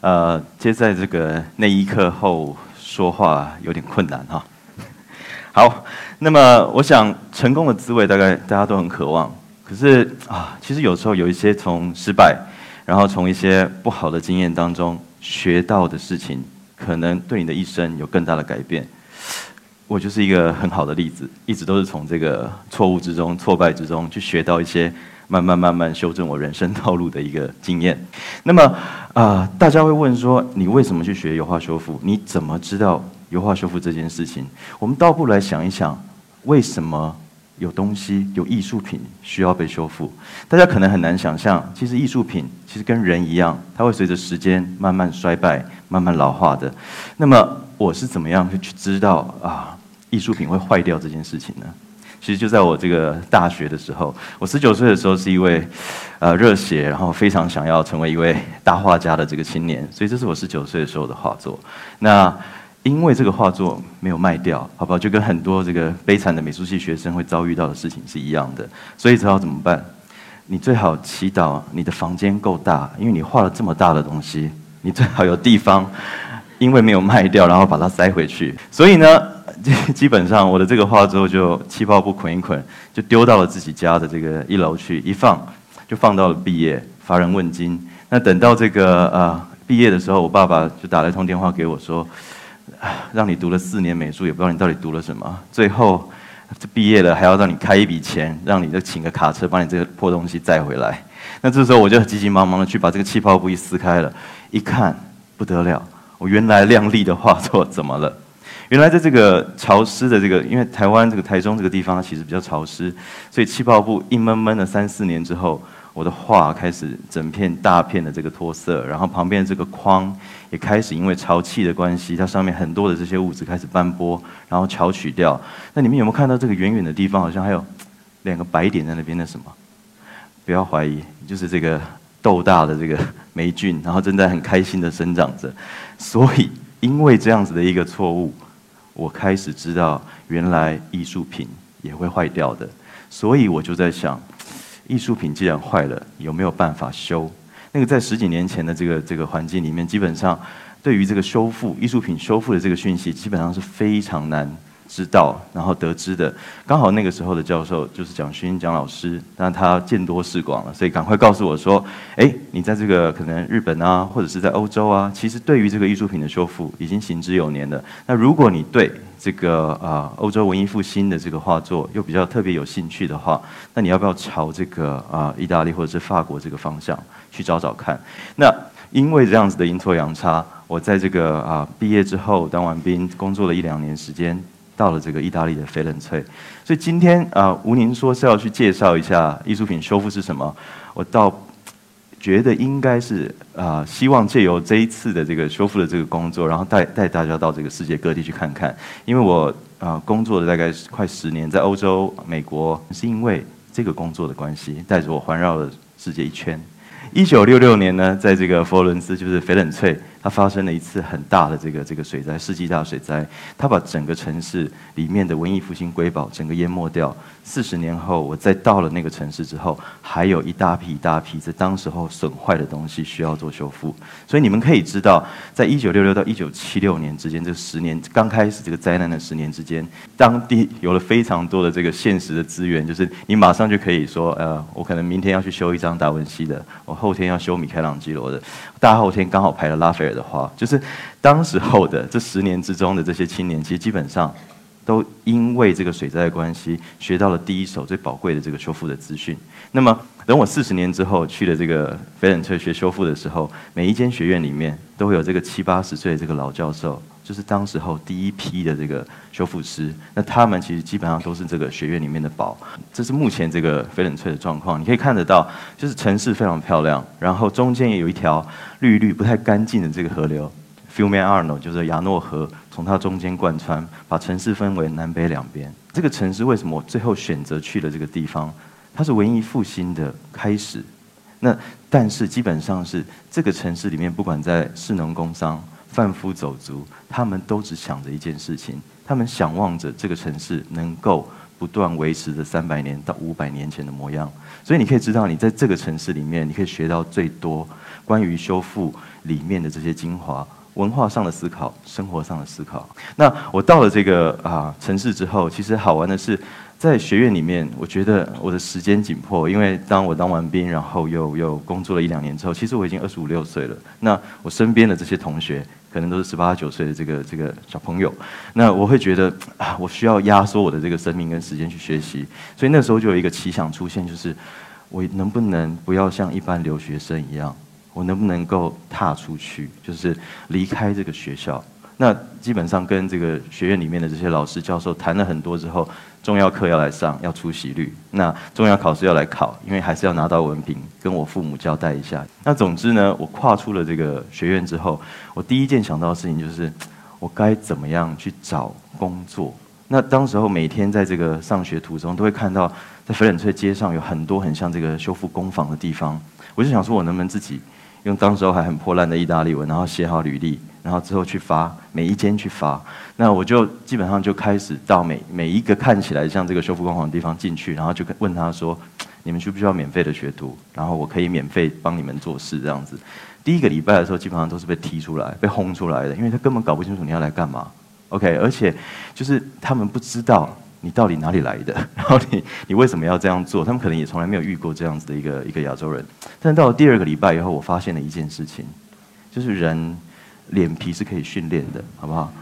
呃，接在这个那一刻后说话有点困难哈。好，那么我想成功的滋味大概大家都很渴望，可是啊，其实有时候有一些从失败，然后从一些不好的经验当中学到的事情，可能对你的一生有更大的改变。我就是一个很好的例子，一直都是从这个错误之中、挫败之中去学到一些。慢慢慢慢修正我人生道路的一个经验。那么啊，大家会问说，你为什么去学油画修复？你怎么知道油画修复这件事情？我们倒不如来想一想，为什么有东西、有艺术品需要被修复？大家可能很难想象，其实艺术品其实跟人一样，它会随着时间慢慢衰败、慢慢老化的。那么我是怎么样去知道啊，艺术品会坏掉这件事情呢？其实就在我这个大学的时候，我十九岁的时候是一位，呃，热血，然后非常想要成为一位大画家的这个青年，所以这是我十九岁的时候的画作。那因为这个画作没有卖掉，好不好？就跟很多这个悲惨的美术系学生会遭遇到的事情是一样的，所以只好怎么办？你最好祈祷你的房间够大，因为你画了这么大的东西，你最好有地方，因为没有卖掉，然后把它塞回去。所以呢？基基本上，我的这个画之后就气泡布捆一捆，就丢到了自己家的这个一楼去，一放就放到了毕业，乏人问津。那等到这个呃毕业的时候，我爸爸就打了一通电话给我说，让你读了四年美术，也不知道你到底读了什么。最后这毕业了，还要让你开一笔钱，让你就请个卡车把你这个破东西载回来。那这时候我就急急忙忙的去把这个气泡布一撕开了，一看不得了，我原来亮丽的画作怎么了？原来在这个潮湿的这个，因为台湾这个台中这个地方其实比较潮湿，所以气泡布一闷闷了三四年之后，我的画开始整片大片的这个脱色，然后旁边的这个框也开始因为潮气的关系，它上面很多的这些物质开始斑驳，然后翘取掉。那你们有没有看到这个远远的地方好像还有两个白点在那边？的什么？不要怀疑，就是这个豆大的这个霉菌，然后正在很开心的生长着。所以因为这样子的一个错误。我开始知道，原来艺术品也会坏掉的，所以我就在想，艺术品既然坏了，有没有办法修？那个在十几年前的这个这个环境里面，基本上对于这个修复艺术品修复的这个讯息，基本上是非常难。知道，然后得知的，刚好那个时候的教授就是蒋勋蒋老师，那他见多识广了，所以赶快告诉我说：“哎，你在这个可能日本啊，或者是在欧洲啊，其实对于这个艺术品的修复已经行之有年了。那如果你对这个啊欧洲文艺复兴的这个画作又比较特别有兴趣的话，那你要不要朝这个啊意大利或者是法国这个方向去找找看？那因为这样子的阴错阳差，我在这个啊毕业之后当完兵，工作了一两年时间。”到了这个意大利的翡冷翠，所以今天啊，吴宁说是要去介绍一下艺术品修复是什么，我倒觉得应该是啊，希望借由这一次的这个修复的这个工作，然后带带大家到这个世界各地去看看，因为我啊工作了大概快十年，在欧洲、美国，是因为这个工作的关系，带着我环绕了世界一圈。一九六六年呢，在这个佛罗伦斯，就是翡冷翠。它发生了一次很大的这个这个水灾，世纪大水灾，它把整个城市里面的文艺复兴瑰宝整个淹没掉。四十年后，我再到了那个城市之后，还有一大批一大批在当时候损坏的东西需要做修复。所以你们可以知道，在一九六六到一九七六年之间，这十年刚开始这个灾难的十年之间，当地有了非常多的这个现实的资源，就是你马上就可以说，呃，我可能明天要去修一张达文西的，我后天要修米开朗基罗的，大后天刚好排了拉斐尔。的话，就是当时候的这十年之中的这些青年，其实基本上都因为这个水灾的关系，学到了第一手最宝贵的这个修复的资讯。那么，等我四十年之后去了这个翡冷特学修复的时候，每一间学院里面都会有这个七八十岁的这个老教授，就是当时候第一批的这个修复师。那他们其实基本上都是这个学院里面的宝。这是目前这个翡冷翠的状况，你可以看得到，就是城市非常漂亮，然后中间也有一条。绿绿不太干净的这个河流，Fiume Arno 就是亚诺河，从它中间贯穿，把城市分为南北两边。这个城市为什么最后选择去了这个地方？它是文艺复兴的开始。那但是基本上是这个城市里面，不管在市农工商、贩夫走卒，他们都只想着一件事情：他们想望着这个城市能够不断维持着三百年到五百年前的模样。所以你可以知道，你在这个城市里面，你可以学到最多关于修复里面的这些精华。文化上的思考，生活上的思考。那我到了这个啊城市之后，其实好玩的是，在学院里面，我觉得我的时间紧迫，因为当我当完兵，然后又又工作了一两年之后，其实我已经二十五六岁了。那我身边的这些同学，可能都是十八九岁的这个这个小朋友。那我会觉得啊，我需要压缩我的这个生命跟时间去学习。所以那时候就有一个奇想出现，就是我能不能不要像一般留学生一样。我能不能够踏出去，就是离开这个学校？那基本上跟这个学院里面的这些老师教授谈了很多之后，重要课要来上，要出席率；那重要考试要来考，因为还是要拿到文凭，跟我父母交代一下。那总之呢，我跨出了这个学院之后，我第一件想到的事情就是，我该怎么样去找工作？那当时候每天在这个上学途中，都会看到在翡冷翠街上有很多很像这个修复工坊的地方，我就想说，我能不能自己。用当时候还很破烂的意大利文，然后写好履历，然后之后去发每一间去发。那我就基本上就开始到每每一个看起来像这个修复工坊的地方进去，然后就问他说：“你们需不需要免费的学徒？然后我可以免费帮你们做事这样子。”第一个礼拜的时候，基本上都是被踢出来、被轰出来的，因为他根本搞不清楚你要来干嘛。OK，而且就是他们不知道。你到底哪里来的？然后你你为什么要这样做？他们可能也从来没有遇过这样子的一个一个亚洲人。但到了第二个礼拜以后，我发现了一件事情，就是人脸皮是可以训练的，好不好？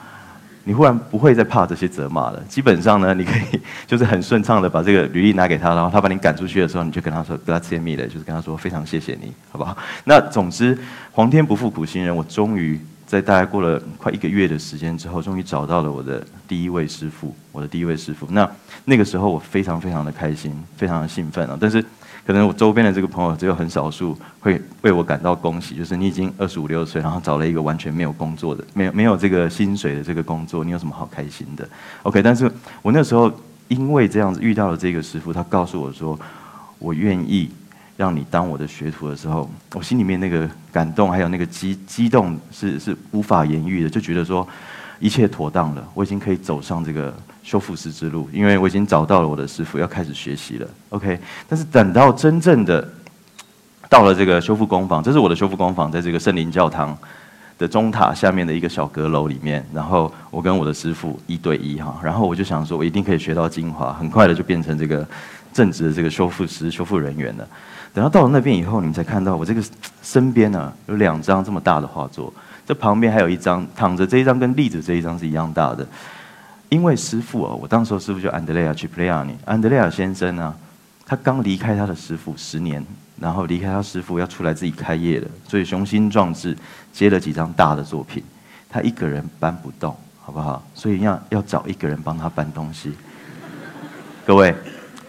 你忽然不会再怕这些责骂了。基本上呢，你可以就是很顺畅的把这个履历拿给他，然后他把你赶出去的时候，你就跟他说 g l a d me 的，就是跟他说非常谢谢你，好不好？那总之，皇天不负苦心人，我终于。在大概过了快一个月的时间之后，终于找到了我的第一位师傅，我的第一位师傅。那那个时候我非常非常的开心，非常的兴奋啊！但是可能我周边的这个朋友只有很少数会为我感到恭喜，就是你已经二十五六岁，然后找了一个完全没有工作的、没有没有这个薪水的这个工作，你有什么好开心的？OK，但是我那时候因为这样子遇到了这个师傅，他告诉我说，我愿意。让你当我的学徒的时候，我心里面那个感动，还有那个激激动，是是无法言喻的。就觉得说，一切妥当了，我已经可以走上这个修复师之路，因为我已经找到了我的师傅，要开始学习了。OK，但是等到真正的到了这个修复工坊，这是我的修复工坊，在这个圣灵教堂的中塔下面的一个小阁楼里面，然后我跟我的师傅一对一哈，然后我就想说，我一定可以学到精华，很快的就变成这个正直的这个修复师、修复人员了。等到到了那边以后，你们才看到我这个身边呢有两张这么大的画作，这旁边还有一张躺着这一张跟立着这一张是一样大的。因为师傅哦，我当时候师傅叫安德烈亚去普雷亚尼，安德烈亚先生呢，他刚离开他的师傅十年，然后离开他师傅要出来自己开业了，所以雄心壮志接了几张大的作品，他一个人搬不动，好不好？所以要要找一个人帮他搬东西。各位。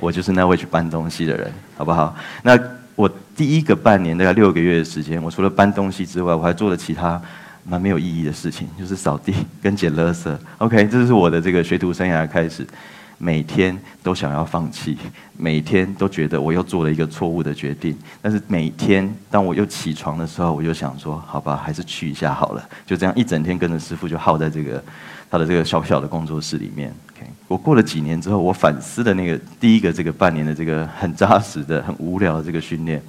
我就是那位去搬东西的人，好不好？那我第一个半年大概六个月的时间，我除了搬东西之外，我还做了其他蛮没有意义的事情，就是扫地跟捡垃圾。OK，这是我的这个学徒生涯开始，每天都想要放弃，每天都觉得我又做了一个错误的决定。但是每天当我又起床的时候，我就想说，好吧，还是去一下好了。就这样一整天跟着师傅就耗在这个他的这个小小的工作室里面。我过了几年之后，我反思的那个第一个这个半年的这个很扎实的、很无聊的这个训练，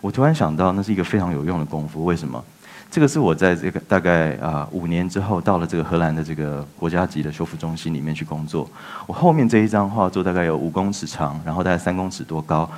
我突然想到，那是一个非常有用的功夫。为什么？这个是我在这个大概啊五年之后，到了这个荷兰的这个国家级的修复中心里面去工作。我后面这一张画作大概有五公尺长，然后大概三公尺多高。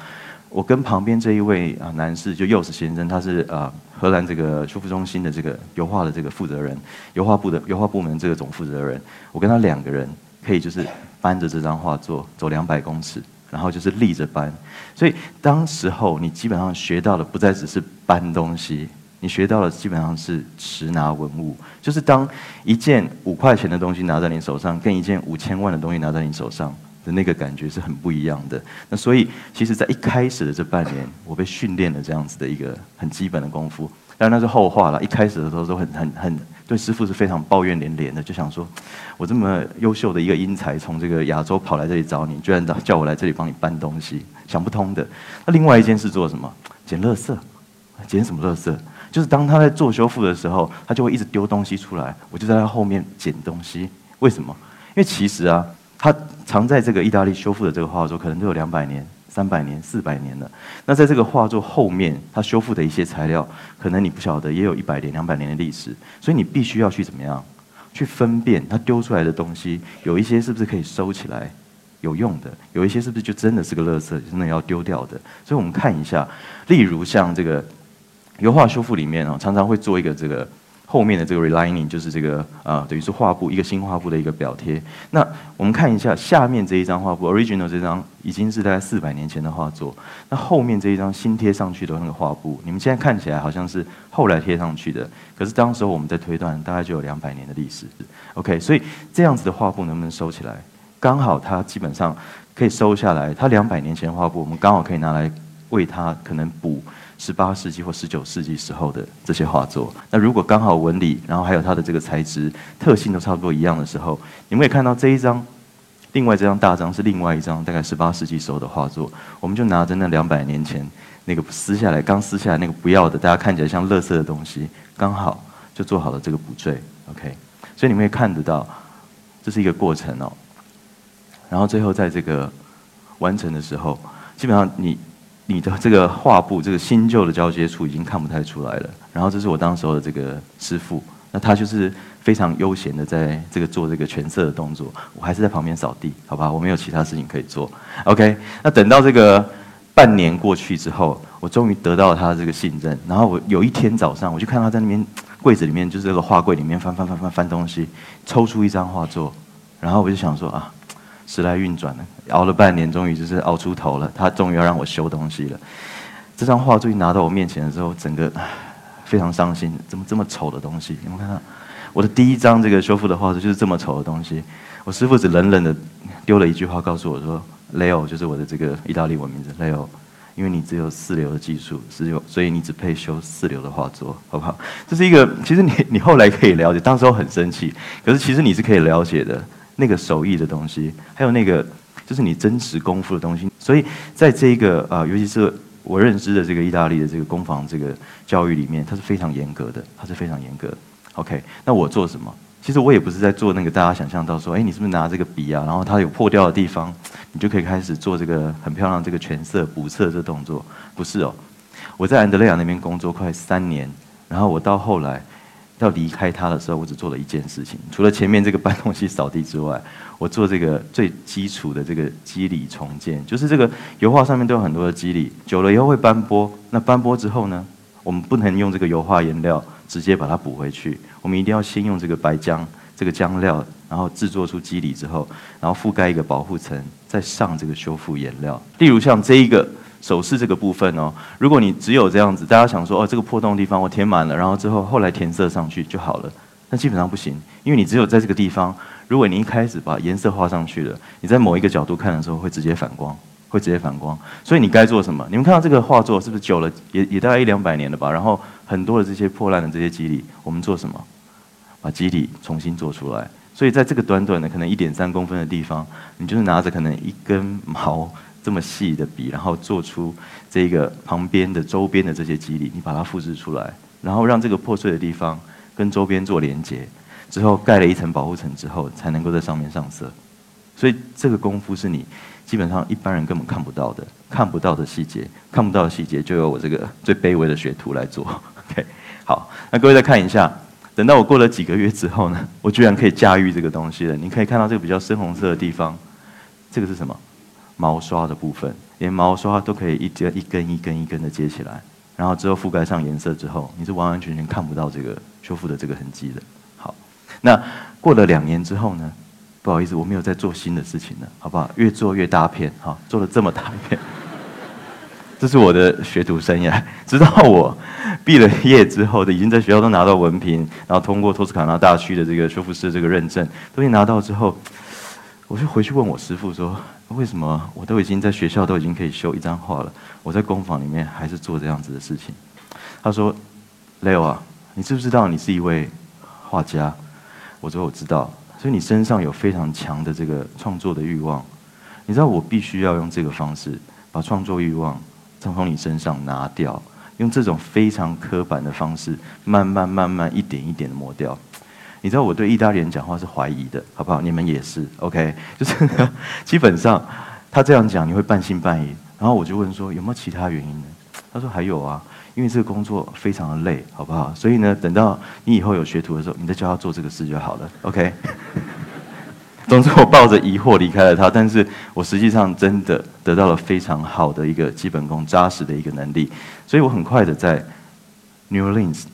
我跟旁边这一位啊男士，就幼师先生，他是啊荷兰这个修复中心的这个油画的这个负责人，油画部的油画部门这个总负责人。我跟他两个人可以就是。搬着这张画作走两百公尺，然后就是立着搬，所以当时候你基本上学到的不再只是搬东西，你学到的基本上是持拿文物，就是当一件五块钱的东西拿在你手上，跟一件五千万的东西拿在你手上的那个感觉是很不一样的。那所以其实，在一开始的这半年，我被训练了这样子的一个很基本的功夫。但那是后话了。一开始的时候都很很很对师傅是非常抱怨连连的，就想说，我这么优秀的一个英才，从这个亚洲跑来这里找你，居然叫我来这里帮你搬东西，想不通的。那另外一件事做什么？捡垃圾，捡什么垃圾？就是当他在做修复的时候，他就会一直丢东西出来，我就在他后面捡东西。为什么？因为其实啊，它藏在这个意大利修复的这个画作，可能都有两百年、三百年、四百年了。那在这个画作后面，它修复的一些材料，可能你不晓得，也有一百年、两百年的历史。所以你必须要去怎么样，去分辨它丢出来的东西，有一些是不是可以收起来有用的，有一些是不是就真的是个垃圾，真的要丢掉的。所以我们看一下，例如像这个油画修复里面哦，常常会做一个这个。后面的这个 relining 就是这个啊，等于是画布一个新画布的一个表贴。那我们看一下下面这一张画布，original 这张已经是大概四百年前的画作。那后面这一张新贴上去的那个画布，你们现在看起来好像是后来贴上去的，可是当时候我们在推断，大概就有两百年的历史。OK，所以这样子的画布能不能收起来？刚好它基本上可以收下来。它两百年前画布，我们刚好可以拿来为它可能补。十八世纪或十九世纪时候的这些画作，那如果刚好纹理，然后还有它的这个材质特性都差不多一样的时候，你们可以看到这一张，另外这张大张是另外一张大概十八世纪时候的画作，我们就拿着那两百年前那个撕下来刚撕下来那个不要的，大家看起来像垃圾的东西，刚好就做好了这个补缀，OK，所以你们也看得到，这是一个过程哦，然后最后在这个完成的时候，基本上你。你的这个画布，这个新旧的交接处已经看不太出来了。然后这是我当时候的这个师傅，那他就是非常悠闲的在这个做这个全色的动作，我还是在旁边扫地，好吧？我没有其他事情可以做。OK，那等到这个半年过去之后，我终于得到了他的这个信任。然后我有一天早上，我就看他在那边柜子里面，就是这个画柜里面翻翻翻翻翻东西，抽出一张画作，然后我就想说啊。时来运转了，熬了半年，终于就是熬出头了。他终于要让我修东西了。这张画终于拿到我面前的时候，整个非常伤心。怎么这么丑的东西？你们看到我的第一张这个修复的画作就是这么丑的东西。我师傅只冷冷的丢了一句话，告诉我说：“Leo 就是我的这个意大利文名字，Leo，因为你只有四流的技术，只有所以你只配修四流的画作，好不好？”这是一个，其实你你后来可以了解，当时我很生气，可是其实你是可以了解的。那个手艺的东西，还有那个就是你真实功夫的东西，所以在这个啊，尤其是我认知的这个意大利的这个工坊这个教育里面，它是非常严格的，它是非常严格。OK，那我做什么？其实我也不是在做那个大家想象到说，哎，你是不是拿这个笔啊？然后它有破掉的地方，你就可以开始做这个很漂亮这个全色补色这动作？不是哦，我在安德烈亚那边工作快三年，然后我到后来。要离开他的时候，我只做了一件事情，除了前面这个搬东西、扫地之外，我做这个最基础的这个肌理重建，就是这个油画上面都有很多的肌理，久了以后会斑驳。那斑驳之后呢，我们不能用这个油画颜料直接把它补回去，我们一定要先用这个白浆这个浆料，然后制作出肌理之后，然后覆盖一个保护层，再上这个修复颜料。例如像这一个。手势这个部分哦，如果你只有这样子，大家想说哦，这个破洞地方我填满了，然后之后后来填色上去就好了，那基本上不行，因为你只有在这个地方，如果你一开始把颜色画上去了，你在某一个角度看的时候会直接反光，会直接反光，所以你该做什么？你们看到这个画作是不是久了，也也大概一两百年了吧？然后很多的这些破烂的这些肌理，我们做什么？把肌理重新做出来。所以在这个短短的可能一点三公分的地方，你就是拿着可能一根毛。这么细的笔，然后做出这个旁边的周边的这些肌理，你把它复制出来，然后让这个破碎的地方跟周边做连接，之后盖了一层保护层之后，才能够在上面上色。所以这个功夫是你基本上一般人根本看不到的，看不到的细节，看不到的细节就由我这个最卑微的学徒来做。OK，好，那各位再看一下，等到我过了几个月之后呢，我居然可以驾驭这个东西了。你可以看到这个比较深红色的地方，这个是什么？毛刷的部分，连毛刷都可以一根一根一根一根的接起来，然后之后覆盖上颜色之后，你是完完全全看不到这个修复的这个痕迹的。好，那过了两年之后呢？不好意思，我没有在做新的事情了，好不好？越做越大片，哈，做了这么大片，这是我的学徒生涯。直到我毕了业之后的，已经在学校都拿到文凭，然后通过托斯卡纳大区的这个修复师这个认证，东西拿到之后，我就回去问我师傅说。为什么我都已经在学校都已经可以修一张画了，我在工坊里面还是做这样子的事情？他说：“Leo 啊，你知不知道你是一位画家？”我说：“我知道。”所以你身上有非常强的这个创作的欲望。你知道我必须要用这个方式把创作欲望从你身上拿掉，用这种非常刻板的方式慢慢慢慢一点一点的磨掉。你知道我对意大利人讲话是怀疑的，好不好？你们也是，OK？就是 基本上他这样讲，你会半信半疑。然后我就问说有没有其他原因呢？他说还有啊，因为这个工作非常的累，好不好？所以呢，等到你以后有学徒的时候，你再教他做这个事就好了，OK？总之，我抱着疑惑离开了他，但是我实际上真的得到了非常好的一个基本功、扎实的一个能力，所以我很快的在 New Orleans，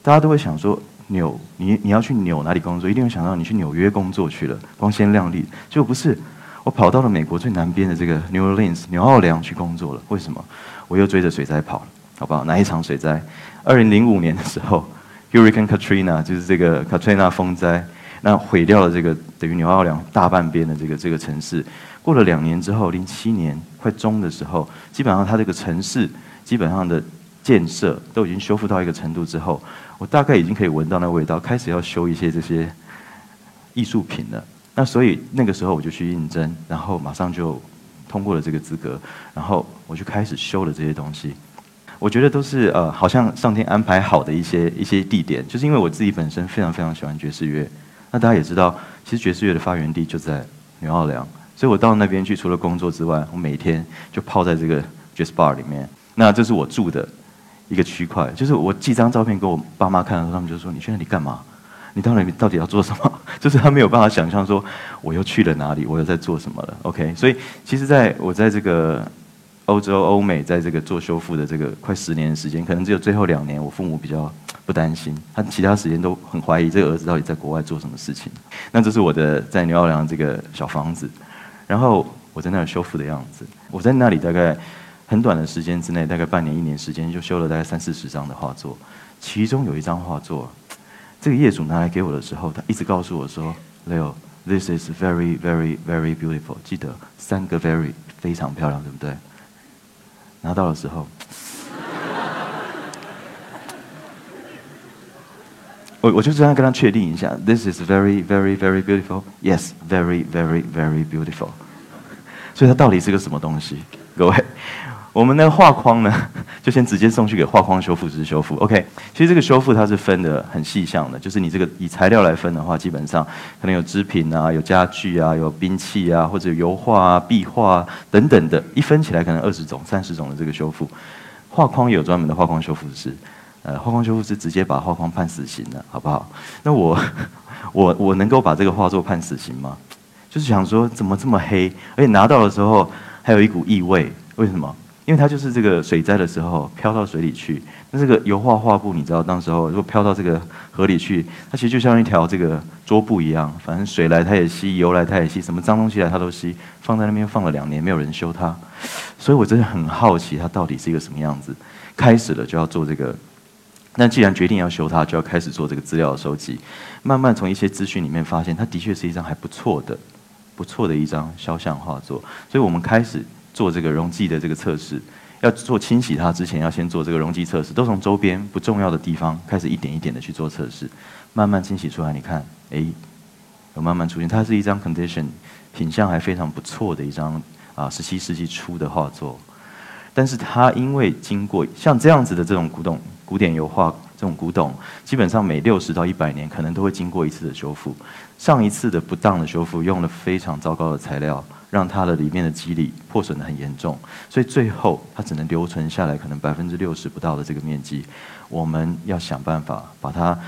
大家都会想说。纽，你你要去纽哪里工作？一定会想到你去纽约工作去了，光鲜亮丽。结果不是，我跑到了美国最南边的这个 New Orleans 纽奥良去工作了。为什么？我又追着水灾跑了，好不好？哪一场水灾？二零零五年的时候，Hurricane Katrina 就是这个 Katrina 风灾，那毁掉了这个等于纽奥良大半边的这个这个城市。过了两年之后，零七年快中的时候，基本上它这个城市基本上的建设都已经修复到一个程度之后。我大概已经可以闻到那味道，开始要修一些这些艺术品了。那所以那个时候我就去应征，然后马上就通过了这个资格，然后我就开始修了这些东西。我觉得都是呃，好像上天安排好的一些一些地点，就是因为我自己本身非常非常喜欢爵士乐。那大家也知道，其实爵士乐的发源地就在纽奥良，所以我到那边去，除了工作之外，我每天就泡在这个爵士 bar 里面。那这是我住的。一个区块，就是我寄张照片给我爸妈看的时候，他们就说：“你去那里干嘛？你到那里到底要做什么？” 就是他没有办法想象说我又去了哪里，我又在做什么了。OK，所以其实在我在这个欧洲、欧美，在这个做修复的这个快十年的时间，可能只有最后两年，我父母比较不担心，他其他时间都很怀疑这个儿子到底在国外做什么事情。那这是我的在牛奥良这个小房子，然后我在那里修复的样子，我在那里大概。很短的时间之内，大概半年一年时间，就修了大概三四十张的画作。其中有一张画作，这个业主拿来给我的时候，他一直告诉我说：“Leo，this is very, very, very beautiful。”记得三个 “very” 非常漂亮，对不对？拿到的时候，我我就这样跟他确定一下：“This is very, very, very beautiful。” Yes, very, very, very beautiful。所以它到底是个什么东西，各位？我们的画框呢，就先直接送去给画框修复师修复。OK，其实这个修复它是分的很细项的，就是你这个以材料来分的话，基本上可能有织品啊、有家具啊、有兵器啊，或者油画啊、壁画啊等等的，一分起来可能二十种、三十种的这个修复。画框有专门的画框修复师，呃，画框修复师直接把画框判死刑了，好不好？那我我我能够把这个画作判死刑吗？就是想说怎么这么黑，而且拿到的时候还有一股异味，为什么？因为它就是这个水灾的时候飘到水里去，那这个油画画布，你知道，当时候如果飘到这个河里去，它其实就像一条这个桌布一样，反正水来它也吸，油来它也吸，什么脏东西来它都吸，放在那边放了两年，没有人修它，所以我真的很好奇它到底是一个什么样子。开始了就要做这个，那既然决定要修它，就要开始做这个资料的收集，慢慢从一些资讯里面发现，它的确是一张还不错的、不错的一张肖像画作，所以我们开始。做这个溶剂的这个测试，要做清洗它之前，要先做这个溶剂测试，都从周边不重要的地方开始一点一点的去做测试，慢慢清洗出来。你看，哎，有慢慢出现，它是一张 condition 品相还非常不错的一张啊，十七世纪初的画作，但是它因为经过像这样子的这种古董古典油画。这种古董基本上每六十到一百年可能都会经过一次的修复，上一次的不当的修复用了非常糟糕的材料，让它的里面的肌理破损的很严重，所以最后它只能留存下来可能百分之六十不到的这个面积。我们要想办法把它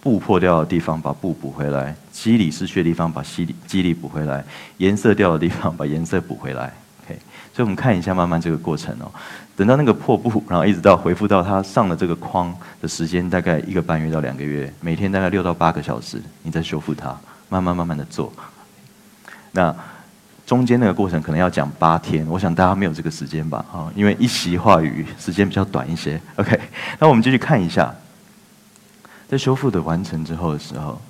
布破掉的地方把布补回来，肌理失去的地方把肌理肌理补回来，颜色掉的地方把颜色补回来。OK，所以我们看一下慢慢这个过程哦。等到那个破布，然后一直到恢复到它上了这个框的时间，大概一个半月到两个月，每天大概六到八个小时，你在修复它，慢慢慢慢的做。那中间那个过程可能要讲八天，我想大家没有这个时间吧？啊，因为一席话语时间比较短一些。OK，那我们继续看一下，在修复的完成之后的时候，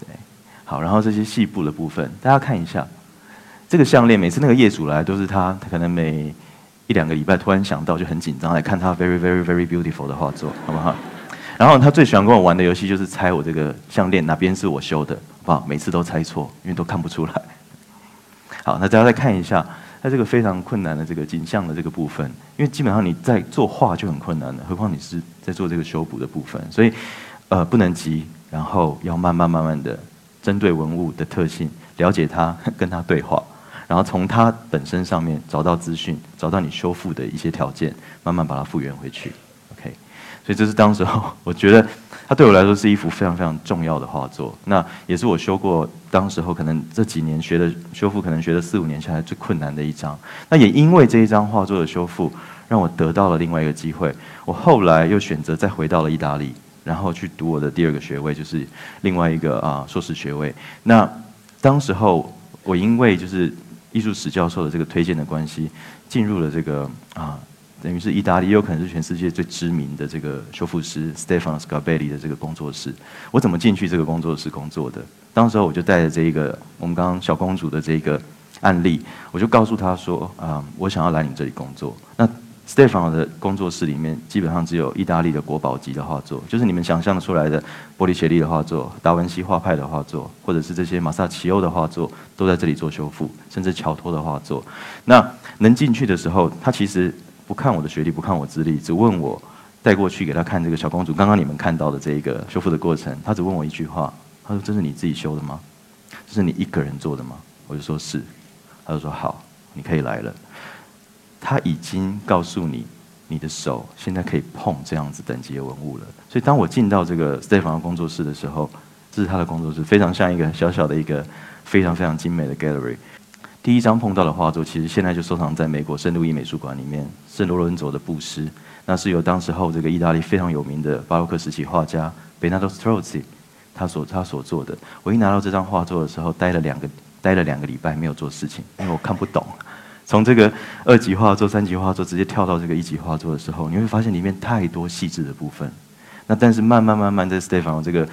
对，好，然后这些细部的部分，大家看一下，这个项链每次那个业主来都是他，他可能每一两个礼拜突然想到就很紧张来看他 very very very beautiful 的画作，好不好？然后他最喜欢跟我玩的游戏就是猜我这个项链哪边是我修的，好不好？每次都猜错，因为都看不出来。好，那大家再看一下，它这个非常困难的这个景象的这个部分，因为基本上你在做画就很困难了，何况你是在做这个修补的部分，所以呃，不能急，然后要慢慢慢慢的针对文物的特性了解它，跟它对话，然后从它本身上面找到资讯，找到你修复的一些条件，慢慢把它复原回去。OK，所以这是当时候我觉得它对我来说是一幅非常非常重要的画作。那也是我修过当时候可能这几年学的修复，可能学了四五年下来最困难的一张。那也因为这一张画作的修复，让我得到了另外一个机会。我后来又选择再回到了意大利。然后去读我的第二个学位，就是另外一个啊硕士学位。那当时候我因为就是艺术史教授的这个推荐的关系，进入了这个啊等于是意大利，也有可能是全世界最知名的这个修复师 Stefano Scarbelli 的这个工作室。我怎么进去这个工作室工作的？当时候我就带着这一个我们刚刚小公主的这个案例，我就告诉他说啊，我想要来你这里工作。那 Stefano 的工作室里面基本上只有意大利的国宝级的画作，就是你们想象出来的波利切利的画作、达文西画派的画作，或者是这些马萨奇欧的画作，都在这里做修复，甚至乔托的画作。那能进去的时候，他其实不看我的学历，不看我资历，只问我带过去给他看这个小公主。刚刚你们看到的这一个修复的过程，他只问我一句话：他说：“这是你自己修的吗？这是你一个人做的吗？”我就说是。他就说：“好，你可以来了。”他已经告诉你，你的手现在可以碰这样子等级的文物了。所以当我进到这个 Stefan 工作室的时候，这是他的工作室，非常像一个小小的一个非常非常精美的 gallery。第一张碰到的画作，其实现在就收藏在美国圣路易美术馆里面，圣罗伦佐的布施，那是由当时候这个意大利非常有名的巴洛克时期画家 Bernardo Strozzi 他所他所做的。我一拿到这张画作的时候，待了两个待了两个礼拜没有做事情，因为我看不懂。从这个二级画作、三级画作直接跳到这个一级画作的时候，你会发现里面太多细致的部分。那但是慢慢慢慢在 Stefan 这个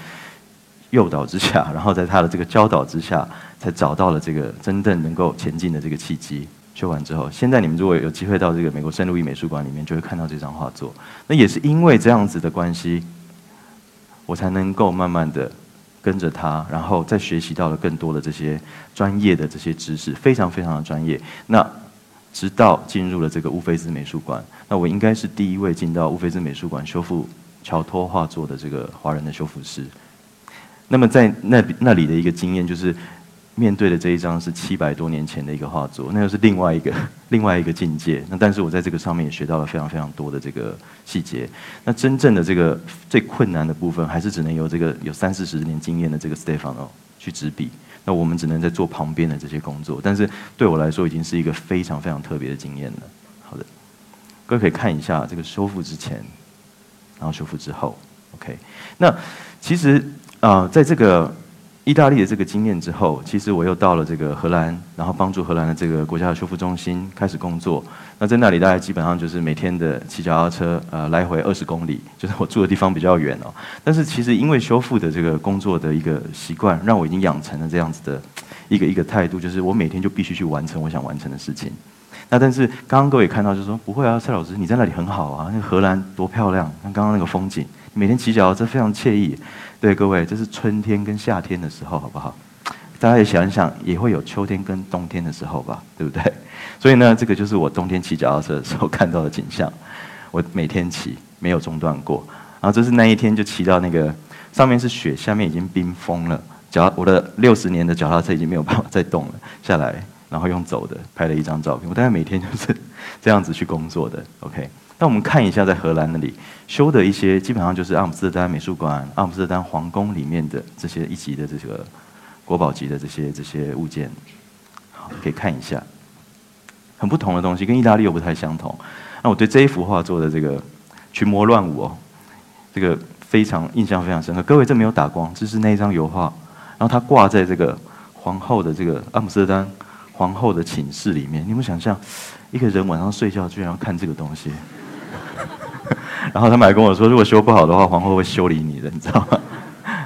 诱导之下，然后在他的这个教导之下，才找到了这个真正能够前进的这个契机。修完之后，现在你们如果有机会到这个美国圣路易美术馆里面，就会看到这张画作。那也是因为这样子的关系，我才能够慢慢的跟着他，然后再学习到了更多的这些专业的这些知识，非常非常的专业。那直到进入了这个乌菲兹美术馆，那我应该是第一位进到乌菲兹美术馆修复乔托画作的这个华人的修复师。那么在那那里的一个经验就是，面对的这一张是七百多年前的一个画作，那又是另外一个 另外一个境界。那但是我在这个上面也学到了非常非常多的这个细节。那真正的这个最困难的部分，还是只能由这个有三四十年经验的这个 Stefano 去执笔。那我们只能在做旁边的这些工作，但是对我来说已经是一个非常非常特别的经验了。好的，各位可以看一下这个修复之前，然后修复之后，OK。那其实啊，在这个。意大利的这个经验之后，其实我又到了这个荷兰，然后帮助荷兰的这个国家的修复中心开始工作。那在那里，大概基本上就是每天的骑脚踏车，呃，来回二十公里，就是我住的地方比较远哦。但是其实因为修复的这个工作的一个习惯，让我已经养成了这样子的一个一个态度，就是我每天就必须去完成我想完成的事情。那但是刚刚各位看到，就是说不会啊，蔡老师你在那里很好啊，那个荷兰多漂亮，看刚刚那个风景，每天骑脚踏车非常惬意。对各位，这是春天跟夏天的时候，好不好？大家也想一想，也会有秋天跟冬天的时候吧，对不对？所以呢，这个就是我冬天骑脚踏车的时候看到的景象。我每天骑，没有中断过。然后这是那一天就骑到那个上面是雪，下面已经冰封了，脚我的六十年的脚踏车已经没有办法再动了。下来，然后用走的拍了一张照片。我大概每天就是这样子去工作的。OK。那我们看一下，在荷兰那里修的一些，基本上就是阿姆斯特丹美术馆、阿姆斯特丹皇宫里面的这些一级的这个国宝级的这些这些物件，好，可以看一下，很不同的东西，跟意大利又不太相同。那我对这一幅画作的这个群魔乱舞哦，这个非常印象非常深刻。各位，这没有打光，这是那一张油画，然后它挂在这个皇后的这个阿姆斯特丹皇后的寝室里面。你们想象，一个人晚上睡觉居然要看这个东西？然后他们还跟我说，如果修不好的话，皇后会修理你的，你知道吗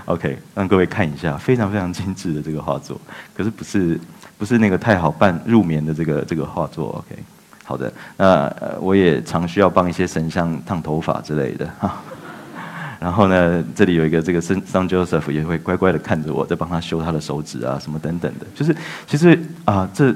？OK，让各位看一下，非常非常精致的这个画作，可是不是不是那个太好办入眠的这个这个画作。OK，好的，那我也常需要帮一些神像烫头发之类的哈。然后呢，这里有一个这个圣圣 Joseph 也会乖乖的看着我在帮他修他的手指啊什么等等的，就是其实啊这。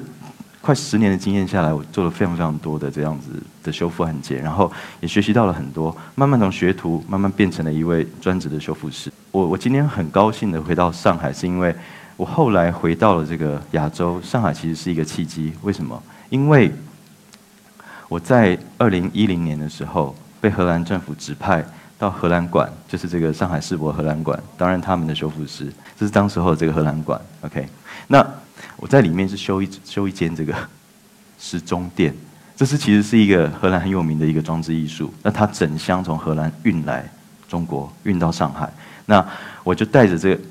快十年的经验下来，我做了非常非常多的这样子的修复案件，然后也学习到了很多，慢慢从学徒慢慢变成了一位专职的修复师。我我今天很高兴的回到上海，是因为我后来回到了这个亚洲，上海其实是一个契机。为什么？因为我在二零一零年的时候被荷兰政府指派到荷兰馆，就是这个上海世博荷兰馆，担任他们的修复师。这是当时候的这个荷兰馆。OK，那。我在里面是修一修一间这个时钟店，这是其实是一个荷兰很有名的一个装置艺术。那它整箱从荷兰运来中国，运到上海。那我就带着这个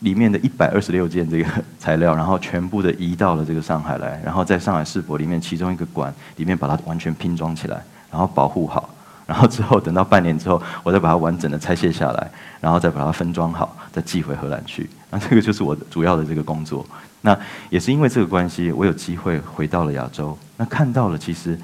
里面的一百二十六件这个 材料，然后全部的移到了这个上海来，然后在上海世博里面其中一个馆里面把它完全拼装起来，然后保护好。然后之后等到半年之后，我再把它完整的拆卸下来，然后再把它分装好，再寄回荷兰去。那这个就是我主要的这个工作。那也是因为这个关系，我有机会回到了亚洲。那看到了，其实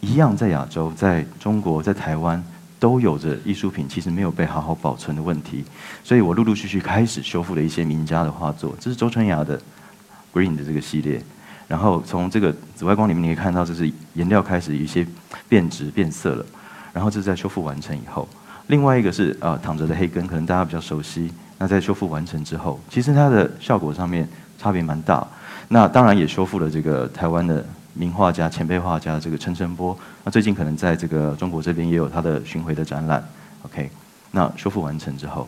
一样在亚洲、在中国、在台湾都有着艺术品，其实没有被好好保存的问题。所以我陆陆续续开始修复了一些名家的画作。这是周春芽的 Green 的这个系列。然后从这个紫外光里面，你可以看到，这是颜料开始有一些变质、变色了。然后这是在修复完成以后。另外一个是啊，躺着的黑根，可能大家比较熟悉。那在修复完成之后，其实它的效果上面。差别蛮大，那当然也修复了这个台湾的名画家、前辈画家这个陈澄波。那最近可能在这个中国这边也有他的巡回的展览。OK，那修复完成之后，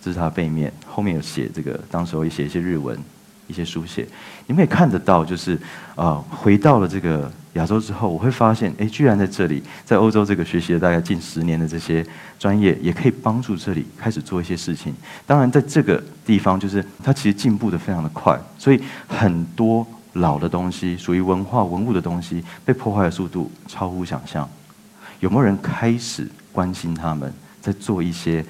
这是它背面，后面有写这个，当时候也写一些日文。一些书写，你们也看得到，就是呃，回到了这个亚洲之后，我会发现，哎，居然在这里，在欧洲这个学习了大概近十年的这些专业，也可以帮助这里开始做一些事情。当然，在这个地方，就是它其实进步的非常的快，所以很多老的东西，属于文化文物的东西，被破坏的速度超乎想象。有没有人开始关心他们，在做一些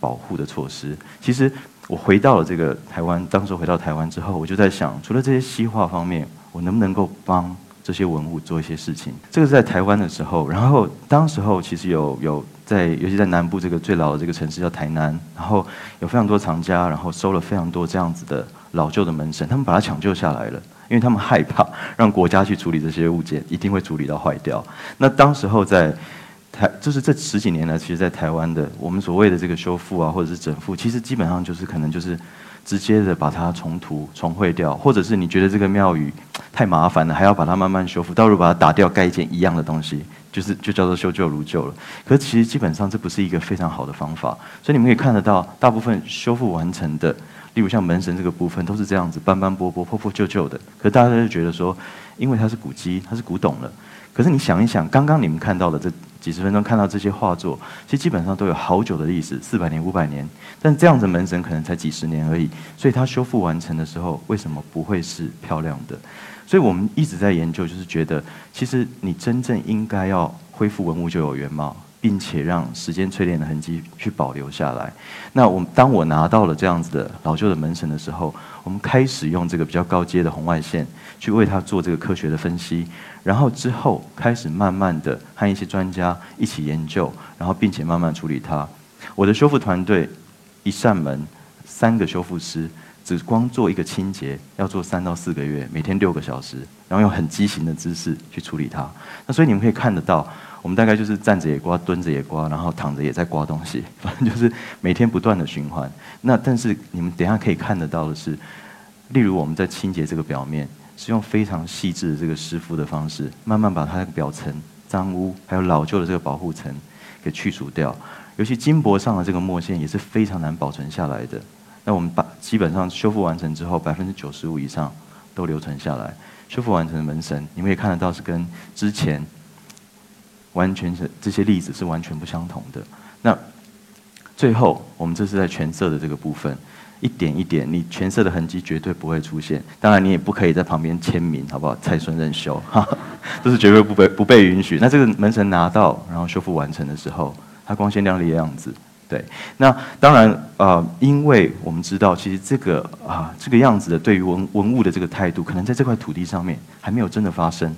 保护的措施？其实。我回到了这个台湾，当时回到台湾之后，我就在想，除了这些西化方面，我能不能够帮这些文物做一些事情？这个是在台湾的时候，然后当时候其实有有在，尤其在南部这个最老的这个城市叫台南，然后有非常多藏家，然后收了非常多这样子的老旧的门神，他们把它抢救下来了，因为他们害怕让国家去处理这些物件，一定会处理到坏掉。那当时候在。台就是这十几年来，其实，在台湾的我们所谓的这个修复啊，或者是整复，其实基本上就是可能就是直接的把它重涂、重绘掉，或者是你觉得这个庙宇太麻烦了，还要把它慢慢修复，到时候把它打掉，盖一件一样的东西，就是就叫做修旧如旧了。可是其实基本上这不是一个非常好的方法，所以你们可以看得到，大部分修复完成的，例如像门神这个部分，都是这样子斑斑驳驳、破破旧旧的。可是大家就觉得说，因为它是古迹，它是古董了。可是你想一想，刚刚你们看到的这几十分钟看到这些画作，其实基本上都有好久的历史，四百年、五百年。但这样子门神可能才几十年而已，所以它修复完成的时候，为什么不会是漂亮的？所以我们一直在研究，就是觉得其实你真正应该要恢复文物就有原貌。并且让时间淬炼的痕迹去保留下来。那我当我拿到了这样子的老旧的门神的时候，我们开始用这个比较高阶的红外线去为它做这个科学的分析，然后之后开始慢慢的和一些专家一起研究，然后并且慢慢处理它。我的修复团队一扇门三个修复师，只光做一个清洁要做三到四个月，每天六个小时，然后用很畸形的姿势去处理它。那所以你们可以看得到。我们大概就是站着也刮，蹲着也刮，然后躺着也在刮东西，反正就是每天不断的循环。那但是你们等下可以看得到的是，例如我们在清洁这个表面，是用非常细致的这个湿敷的方式，慢慢把它的表层脏污还有老旧的这个保护层给去除掉。尤其金箔上的这个墨线也是非常难保存下来的。那我们把基本上修复完成之后，百分之九十五以上都留存下来。修复完成的门神，你们也看得到是跟之前。完全是这些例子是完全不相同的。那最后，我们这是在全色的这个部分，一点一点，你全色的痕迹绝对不会出现。当然，你也不可以在旁边签名，好不好？蔡顺任修，哈，这是绝对不被不被允许。那这个门神拿到，然后修复完成的时候，它光鲜亮丽的样子，对。那当然，呃，因为我们知道，其实这个啊，这个样子的对于文文物的这个态度，可能在这块土地上面还没有真的发生。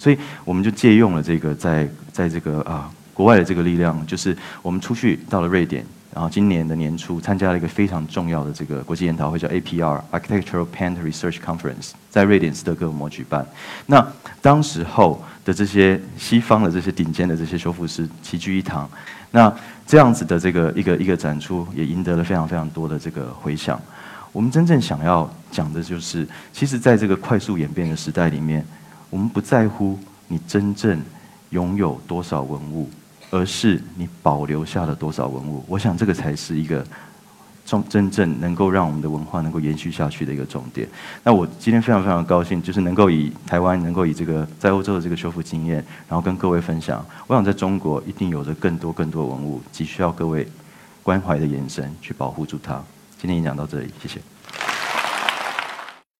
所以我们就借用了这个在在这个啊国外的这个力量，就是我们出去到了瑞典，然后今年的年初参加了一个非常重要的这个国际研讨会，叫 APR Architectural p a n t Research Conference，在瑞典斯德哥尔摩举办。那当时候的这些西方的这些顶尖的这些修复师齐聚一堂，那这样子的这个一个一个展出也赢得了非常非常多的这个回响。我们真正想要讲的就是，其实在这个快速演变的时代里面，我们不在乎你真正拥有多少文物。而是你保留下了多少文物？我想这个才是一个重真正能够让我们的文化能够延续下去的一个重点。那我今天非常非常高兴，就是能够以台湾能够以这个在欧洲的这个修复经验，然后跟各位分享。我想在中国一定有着更多更多文物，急需要各位关怀的眼神去保护住它。今天演讲到这里，谢谢。